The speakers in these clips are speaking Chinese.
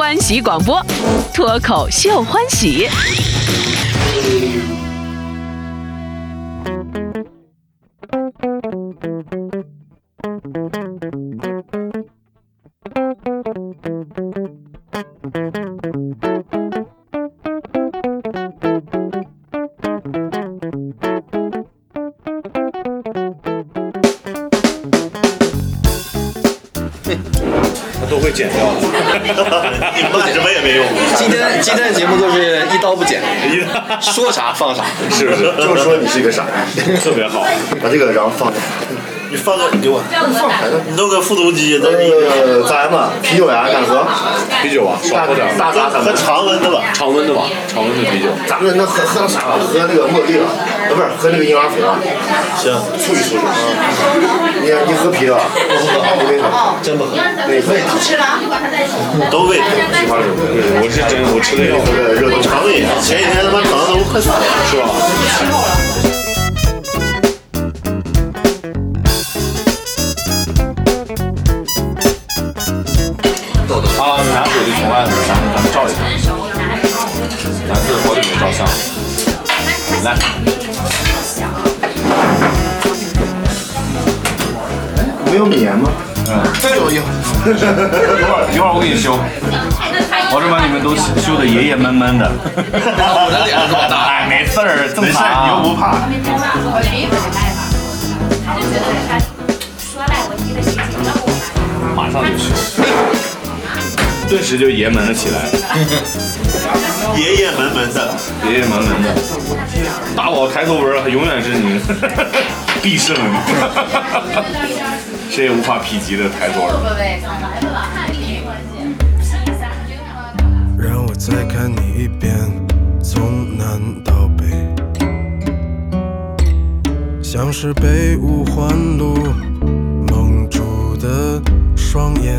欢喜广播，脱口秀欢喜。说啥放啥。是不是？就说你是一个傻逼，特别好。把这个然后放下。你放个，你给我，你弄个复读机，那个咱嘛，啤酒呀，敢喝。啤酒啊，少喝点。大扎喝常温的吧，常温的吧，常温的啤酒。咱们那喝喝啥了？喝那个茉莉了，呃，不是喝那个婴儿肥了。行，处理处理。你你喝啤了？不喝，我跟你说，真不喝。那胃疼。都胃疼。我是真，我吃的药。热肠胃，前几天他妈疼的都快死了，是吧？外面咱们咱们照一下，咱是好久没照相。了，来，没有棉吗？嗯，有有，一会儿一会儿我给你修，保证把你们都修的爷爷闷闷的。我的脸这么大，哎，没事儿，正没事，常。你又不怕。马上就修，顿时就爷们了起来，爷爷们闷的，爷爷们闷的。大宝抬头纹永远是你 必胜，谁也无法匹及的抬头纹。让我再看你一遍，从南到北，像是被五环路蒙住的双眼。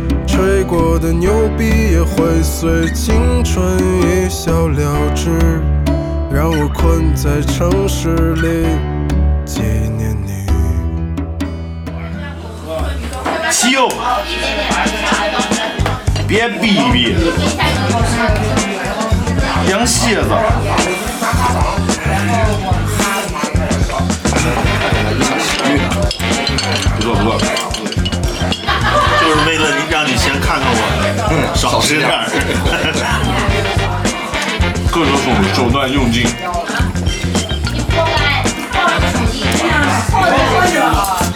吹过的牛逼也会随青春一笑了之，让我困在城市里纪念你。别逼逼，羊蝎子。不错不错，看看我，少吃点儿。各种手手段用尽。好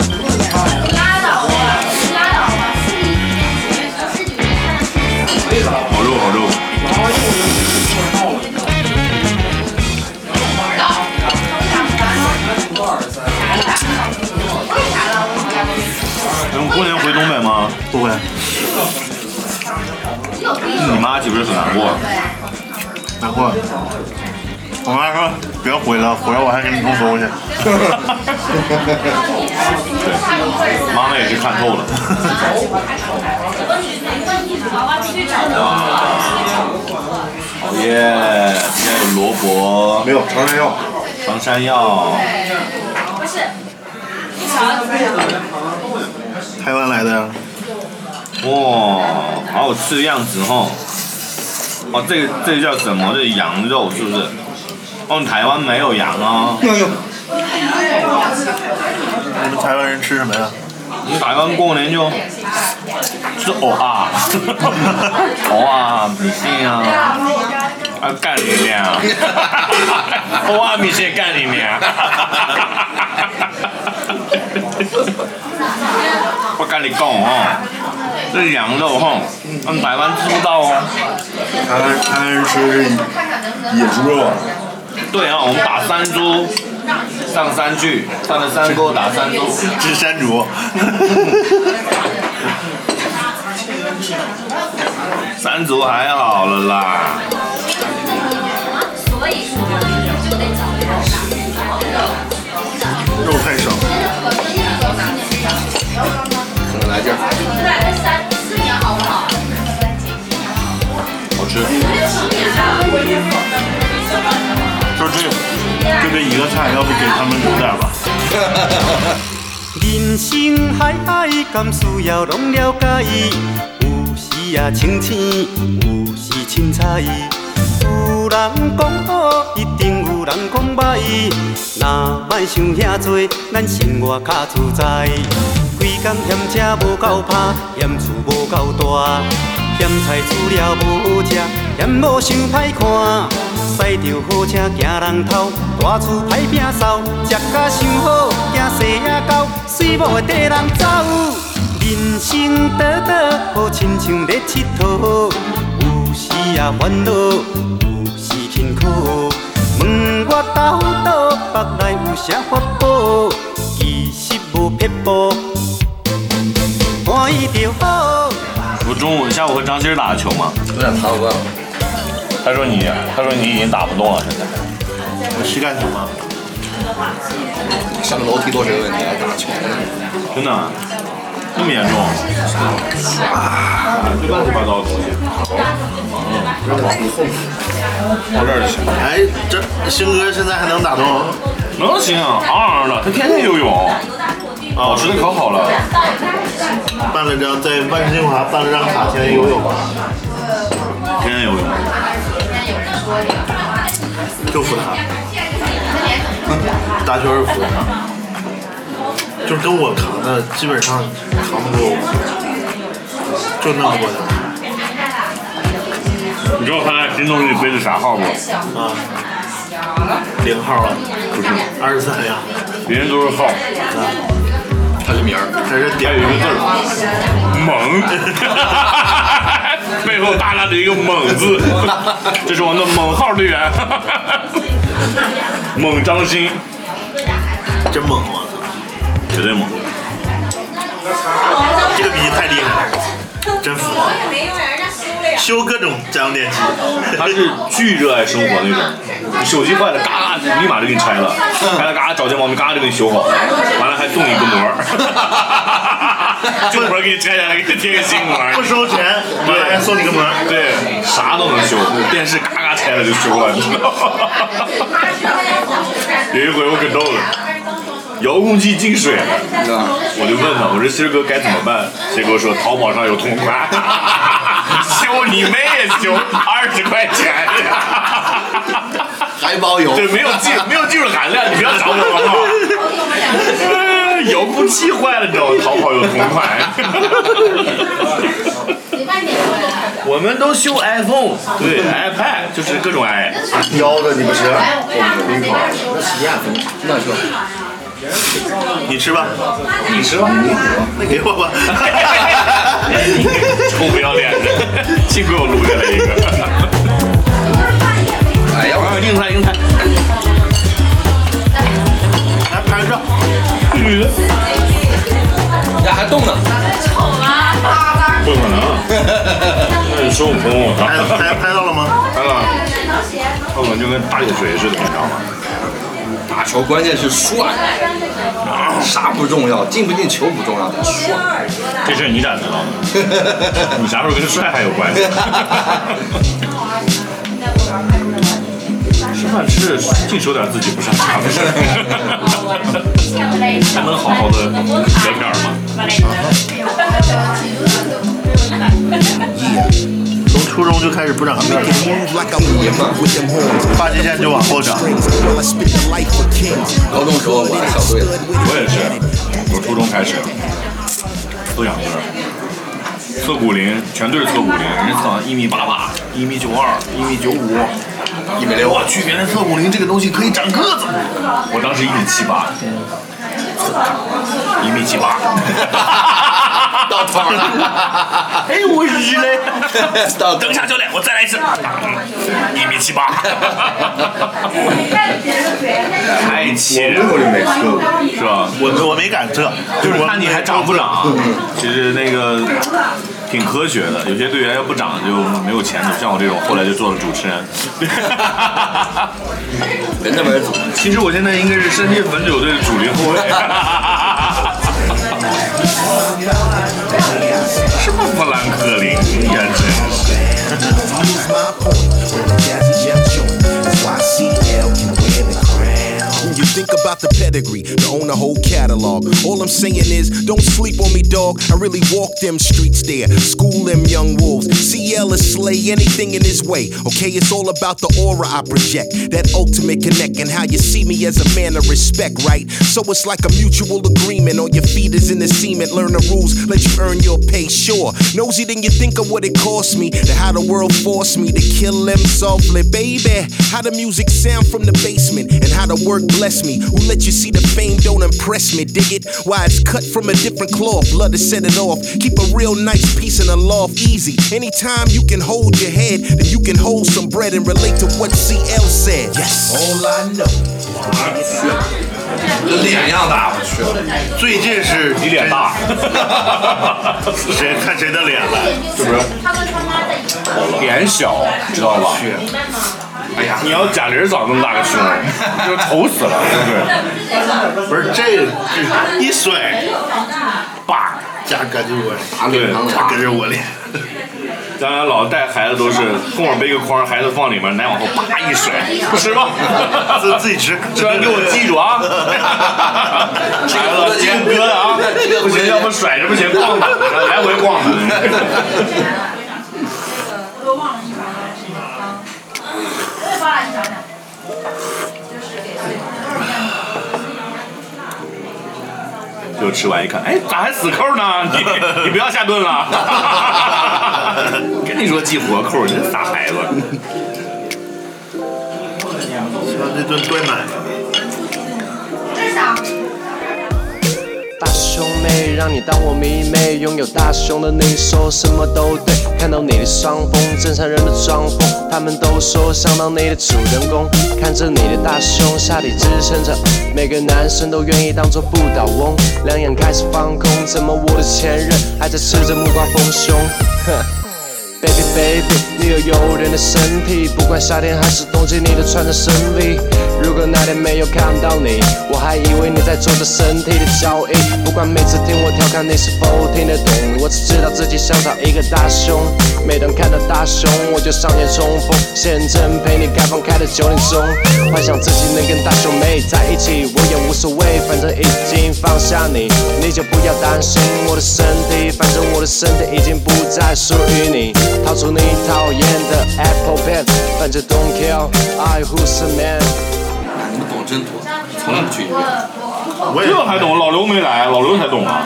别回了，毁了我还给你弄东西。妈妈也是看透了。好耶！今天有萝卜，没有长山药。长山药，台湾来的呀？哇，好好吃的样子哦。哦，这个这个叫什么？这羊肉是不是？哦，台湾没有羊啊。你们台湾人吃什么呀？我们台湾过年就吃藕啊，藕啊，米线啊，啊干你娘！藕啊，米线干里面！我跟你讲哦，这羊肉哈，我们台湾吃不到哦。台湾台湾人吃野猪肉啊。对啊，我们打山猪，上山去，上了山沟打山猪。吃山竹。三足还好了啦。肉太少，可能来这儿好吃。就这就这一个菜，要不给他们留点吧。人生海海，甘需要拢了解？有时啊清醒，有时凊彩。有人讲好，一定有人讲歹。若莫想遐多，咱生活较自在。规工嫌车无够拍，嫌厝无够大，嫌菜煮了无好食，嫌某想歹看。驶着好车行人头，大厝歹摒扫，食甲想好，惊细仔狗，水某会缀人走。人生短短，好亲像咧佚佗，有时啊烦恼，有时辛苦。问我到倒，腹内有啥法宝？其实无撇步，欢喜就好。我中午下午和张鑫打的球嘛，有点爬不惯了。他说你，他说你已经打不动了，现在。我膝盖疼吗？上楼梯都是个问题，还打球呢。真的，那么严重？啊，这乱七八糟的东西。到这儿就行。哎，这星哥现在还能打动？能行，昂昂的，他天天游泳。啊，我吃的可好了。办了张在万金华办了张卡，天天游泳，天天游泳。就服他，大圈儿服。他，就跟我扛的基本上扛不过我，就那么多的。你知道他在心动里背的啥号吗？啊，零号啊，不是，二十三呀，别人都是号，他的名儿，这是点一个字儿，猛，背后大大的一个猛字，这是我们的猛号队员，猛张鑫，真猛，我操，绝对猛。这个比喻太厉害了，真服了，修各种家用电器，他是巨热爱生活那种，你手机坏了，嘎立马就给你拆了，拆了嘎找见毛病，嘎就给你修好，完了还送你一个膜儿，这膜给你拆下来，给你贴个新膜不，收钱，完了还送你个膜，对，啥都能修，电视嘎嘎拆了就修了，你知道吗？有一回我可逗了，遥控器进水了，我就问他，我说鑫哥该怎么办？鑫儿哥说淘宝上有同款，修你妹呀修，二十块钱。还包邮。对，没有技没有技术含量，你不要找我好不好？呃遥控器坏了，你知道吗？淘宝有同款。我们都修 iPhone，对 iPad 就是各种 i。腰的你不吃？那就你吃吧，你吃吧，那给我吧。臭不要脸的，幸亏我录下来一个。哎呀，啊，硬菜硬菜，来拍个照，呀还动呢。不可能，那是孙悟空，拍拍拍到了吗？拍了，看了就跟打铁锤似的，你知道吗？打球关键是帅，啥不重要，进不进球不重要，得帅。这事儿你咋知道的？你啥时候跟帅还有关系？吃饭吃净说点自己不擅长的事儿，还 能好好的聊天吗？从初中就开始不长个儿，发际线就往后长。高中时候我还小队的，我也是，我初中开始都长个儿，测骨龄全队是测骨龄，人家测一米八八、一米九二、一米九五、一米六。我去，原来测骨龄这个东西可以长个子。我当时一米七八，一米七八。到头了，哎，我日嘞！等一下，教练，我再来一次。一米七八，太气人了，我就没吃过。是吧？我我没敢测，就是我看你还长不长。其实那个挺科学的，有些队员要不长就没有前途。像我这种，后来就做了主持人。人家为主，其实我现在应该是山西汾酒队的主力后卫。什么富兰克林呀，真是。Crown. You think about the pedigree, to own a whole catalog. All I'm saying is, don't sleep on me, dog. I really walk them streets there, school them young wolves. CL is slay anything in his way. Okay, it's all about the aura I project, that ultimate connect, and how you see me as a man of respect, right? So it's like a mutual agreement. On your feet is in the cement. Learn the rules, let you earn your pay. Sure, nosy then you think of what it cost me, to how the world forced me to kill them softly, baby. How the music sound from the basement, and how the work bless me. Who let you see the fame don't impress me? Dig it? Why it's cut from a different cloth. Love to set it off. Keep a real nice piece in the loft easy. Anytime you can hold your head, then you can hold some bread and relate to what CL said. Yes. All I know. 跟脸一样大，我去。最近是你脸大，谁看谁的脸了？是不是？脸小，知道吧？ 哎呀，你要贾玲长这么大个胸，就丑死了，是不是？不是这，这一甩，叭，夹搁着我，打脸上夹搁着我脸。咱俩老带孩子都是后面背个筐，孩子放里面，奶往后叭一甩，吃吧，自自己吃，吃完给我记住啊！孩子，接哥的啊，不行，要不甩着不行，晃的，来回 晃的。就吃完一看，哎，咋还死扣呢？你 你不要下顿了。跟你说系活扣，真傻孩子。希望这顿断奶。大胸妹让你当我迷妹，拥有大胸的你说什么都对。看到你的双峰，正常人的装疯，他们都说想当你的主人公。看着你的大胸，下体支撑着，每个男生都愿意当做不倒翁。两眼开始放空，怎么我的前任还在吃着木瓜丰胸？哼。Baby baby，你有诱人的身体，不管夏天还是冬季，你都穿着深 V。如果那天没有看到你，我还以为你在做着身体的交易。不管每次听我调侃，你是否听得懂？我只知道自己想找一个大胸。每当看到大胸，我就上前冲锋。现正陪你开放开的九点钟，幻想自己能跟大胸妹在一起，我也无所谓，反正已经放下你，你就不要担心我的身体，反正我的身体已经不再属于你。掏出你讨厌的 Apple Pen，反正 don't care I who's a man。你们懂真多，从来不去医院。我这还懂？老刘没来，老刘才懂啊。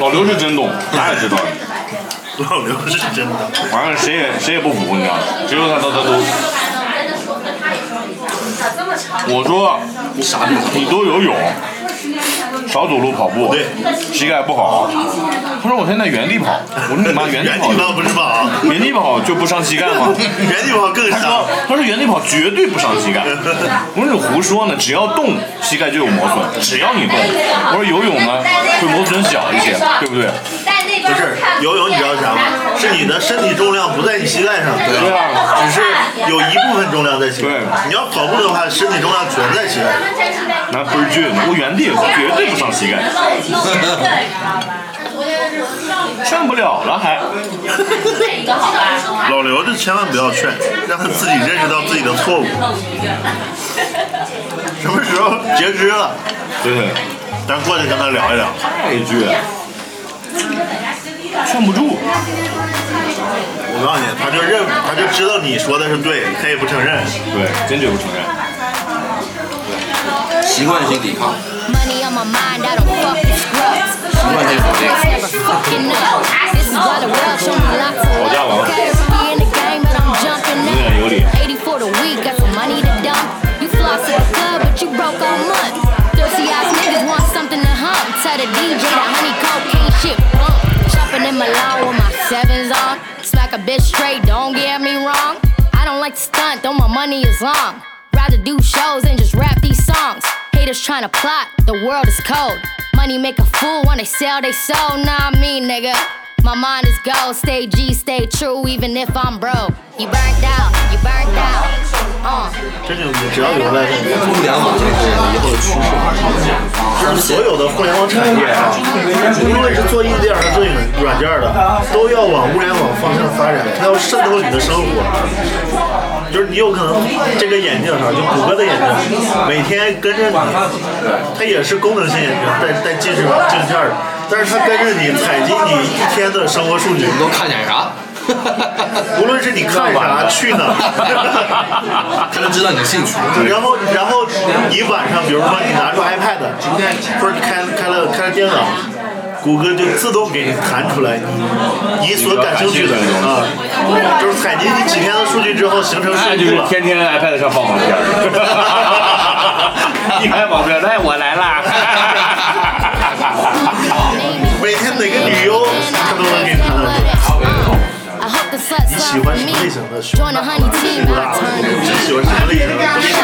老刘是真懂，他也知道。老刘是真的。反正谁也谁也不服，你知道吗？只有他他他都。我说，你都游泳，少走路跑步，对，膝盖不好。他说我现在原地跑，我说你妈 原地跑原地，跑不原地跑就不伤膝盖吗？原地跑更他说伤。：“他说原地跑绝对不伤膝盖。”我说：“你胡说呢，只要动，膝盖就有磨损。只要你动。”我说：“游泳呢，会磨损小一些，对不对不是游泳，你知道啥吗？是你的身体重量不在你膝盖上，对只是有一部分重量在膝盖上。你要跑步的话，身体重量全在膝盖上。？”那倍儿倔，我原地绝对不伤膝盖，劝不了了还。老刘就千万不要劝，让他自己认识到自己的错误。什么时候截肢了，对，咱过去跟他聊一聊。太倔，劝不住。我告诉你，他就认，他就知道你说的是对，他也不承认。对，坚决不承认。习惯性抵抗，Money on my mind, I don't fuck with scrubs. 习惯性否定。Is why the world Smack a bitch straight, don't get me wrong. I don't like to stunt, though my money is long. Rather do shows and just rap these songs. Haters tryna plot, the world is cold. Money make a fool when they sell they soul, nah me nigga. My mind is gold, stay G, stay true, even if I'm broke. You burnt out, you burnt out. Uh. 真正你只要留在互联网这是以后的趋势。就是所有的互联网产业啊，无论是做硬件还是做软件的，都要往物联网方向发展，它要渗透你的生活。就是你有可能这个眼镜哈，就谷歌的眼镜，每天跟着你，它也是功能性眼镜，带带近视镜片的，但是它跟着你采集你一天的生活数据。你都看见啥？无论是你看啥去哪儿，它能知道你的兴趣。然后，然后你晚上，比如说你拿出 iPad，或者开开了开了电脑，谷歌就自动给你弹出来你你所感兴趣的啊，就是采集你几天的数据之后形成那就是数据了。天天 iPad 上放黄片儿，一开毛片儿，哎，我来啦！每天哪个女优，它都能给你弹出来。 I hope the sluts 你喜 love 欢 for 什 me. 么类型的胸？ Join the honey team, 不 I 大， turn 你喜欢什么类型的？都喜欢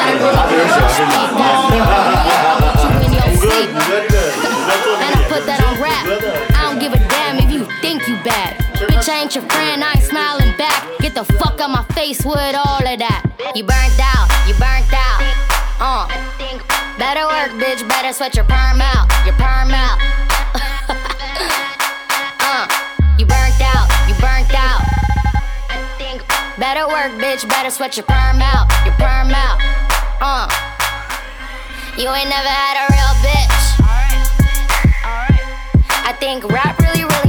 you in your 谷歌 sleep. 谷歌这个谷歌做的 And I put that on rap. I don't give a damn if you think you bad. Bitch, I ain't your friend, I ain't smiling back. Get the fuck out my face with all of that. You burnt out, you burnt out. Uh. Better work, bitch, better sweat your perm out. Your perm out. Better work, bitch, better sweat your perm out. Your perm out. Uh. You ain't never had a real bitch. I think rap really, really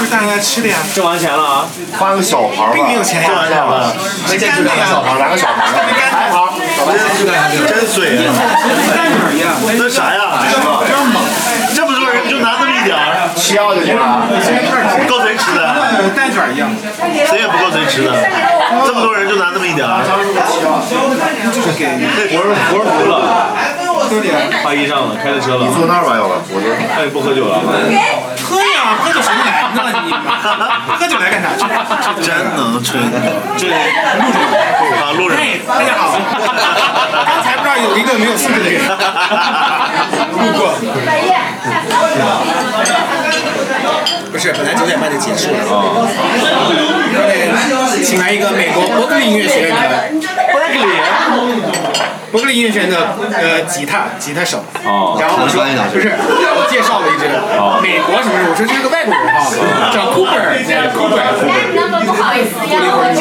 就大家吃的呀。挣完钱了啊！花个小牌吧。并没有钱呀。挣完钱了，没见就两个小牌，两个小牌。白牌，小白真水啊！那啥呀？这么多人就拿这么一点儿，七幺就行了。够谁吃的？蛋卷一样。谁也不够谁吃的，这么多人就拿那么一点儿。就是给活儿活儿服了，发衣裳了，开着车了。你坐那儿吧，要不我这。那你不喝酒了？喝呀，喝酒什么 喝酒来干啥？真能吹，这路人啊，路人。嘿，大家好。刚才不知道有一个没有素质的人路过。不是，本来九点半就结束了。然后呢，请来一个美国伯克利音乐学院的伯克利，伯克利音乐学院的呃吉他吉他手。哦然后我说不是，我介绍了一支美国什么什么，我说这是个外国人哈，叫 Cooper，Cooper。不好意思，过了一会儿，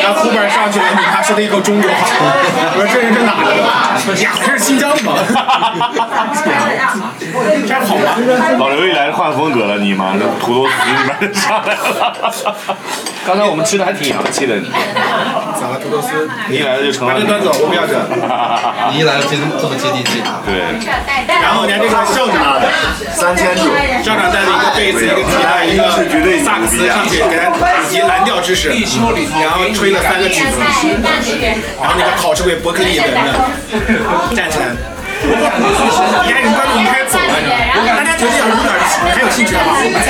然后 Cooper 上去了，你他说的一口中国话，我说这人是哪的？呀，这是新疆的吗？这样好吗？老刘一来换风格了，你妈的土豆丝里面上来了。刚才我们吃的还挺洋气的，你咋了，土豆丝？你一来了就成了。把这端走，我不要这。你一来了就这么接地气。对。然后人家这个校长三千九，校长带了一个贝斯，一个吉他，一个萨克斯上去给他普及蓝调知识，然后吹了三个曲子，然后那个考试委伯克利的人呢站起来。底下人观众已经开始走了？大家觉得要是有点还有兴趣的话，我们再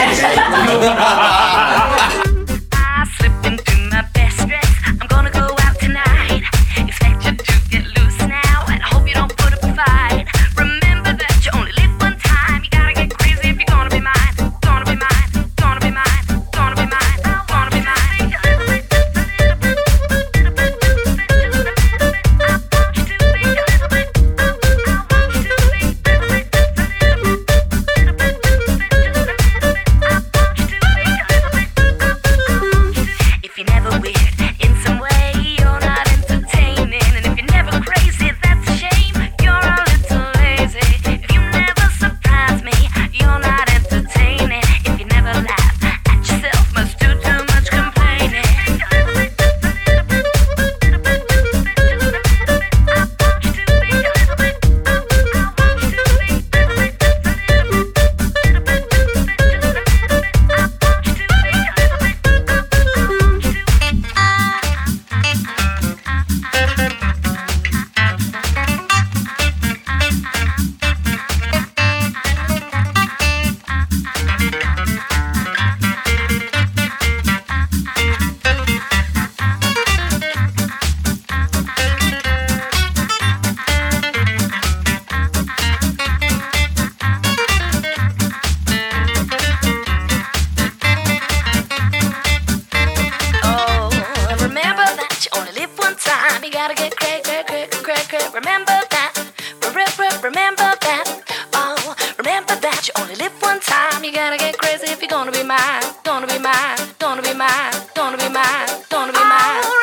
if you're gonna be mine, gonna be mine, gonna be mine, gonna be mine, gonna be mine, gonna be mine.